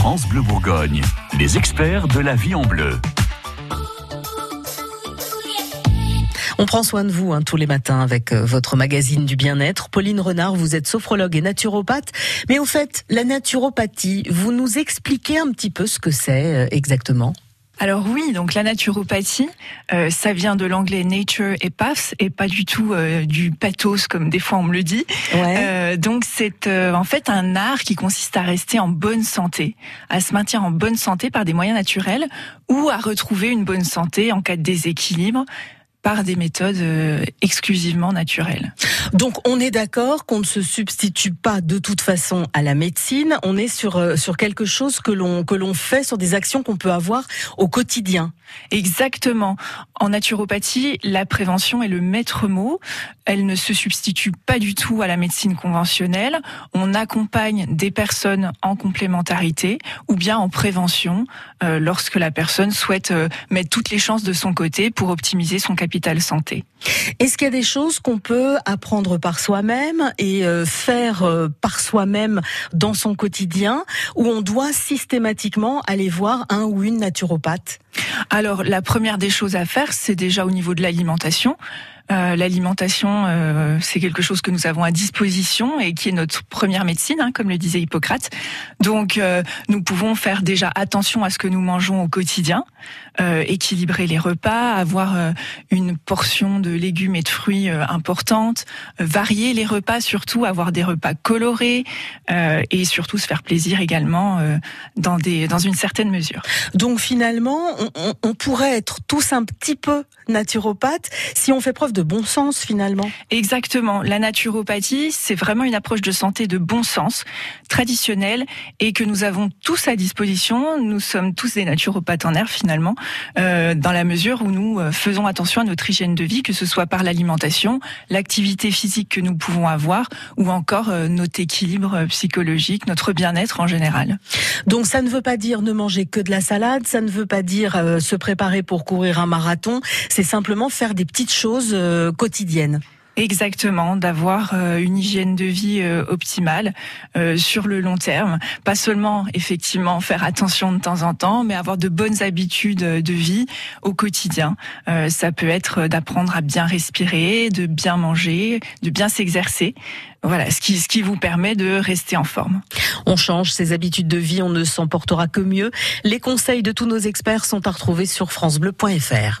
France Bleu Bourgogne, les experts de la vie en bleu. On prend soin de vous hein, tous les matins avec euh, votre magazine du bien-être. Pauline Renard, vous êtes sophrologue et naturopathe. Mais au fait, la naturopathie, vous nous expliquez un petit peu ce que c'est euh, exactement? Alors oui, donc la naturopathie, euh, ça vient de l'anglais nature et path et pas du tout du pathos comme des fois on me le dit. donc c'est en fait un art qui consiste à rester en bonne santé, à se maintenir en bonne santé par des moyens naturels ou à retrouver une bonne santé en cas de déséquilibre par des méthodes euh, exclusivement naturelles. Donc on est d'accord qu'on ne se substitue pas de toute façon à la médecine, on est sur euh, sur quelque chose que l'on que l'on fait sur des actions qu'on peut avoir au quotidien. Exactement. En naturopathie, la prévention est le maître mot. Elle ne se substitue pas du tout à la médecine conventionnelle. On accompagne des personnes en complémentarité ou bien en prévention euh, lorsque la personne souhaite mettre toutes les chances de son côté pour optimiser son capital santé. Est-ce qu'il y a des choses qu'on peut apprendre par soi-même et euh, faire euh, par soi-même dans son quotidien où on doit systématiquement aller voir un ou une naturopathe? Alors la première des choses à faire, c'est déjà au niveau de l'alimentation. Euh, l'alimentation, euh, c'est quelque chose que nous avons à disposition et qui est notre première médecine, hein, comme le disait Hippocrate. Donc, euh, nous pouvons faire déjà attention à ce que nous mangeons au quotidien, équilibrer les repas, avoir une portion de légumes et de fruits importante, varier les repas, surtout avoir des repas colorés et surtout se faire plaisir également dans des dans une certaine mesure. Donc finalement, on, on pourrait être tous un petit peu naturopathe si on fait preuve de de bon sens finalement. Exactement. La naturopathie, c'est vraiment une approche de santé de bon sens, traditionnelle, et que nous avons tous à disposition. Nous sommes tous des naturopathes en air finalement, euh, dans la mesure où nous euh, faisons attention à notre hygiène de vie, que ce soit par l'alimentation, l'activité physique que nous pouvons avoir, ou encore euh, notre équilibre psychologique, notre bien-être en général. Donc ça ne veut pas dire ne manger que de la salade, ça ne veut pas dire se préparer pour courir un marathon, c'est simplement faire des petites choses quotidienne. Exactement, d'avoir euh, une hygiène de vie euh, optimale sur le long terme. Pas seulement, effectivement, faire attention de temps en temps, mais avoir de bonnes habitudes de vie au quotidien. ça peut être d'apprendre à bien respirer, de bien manger, de bien s'exercer. Voilà, ce qui, ce qui vous permet de rester en forme. On change ses habitudes de vie, on ne s'en portera que mieux. Les conseils de tous nos experts sont à retrouver sur francebleu.fr.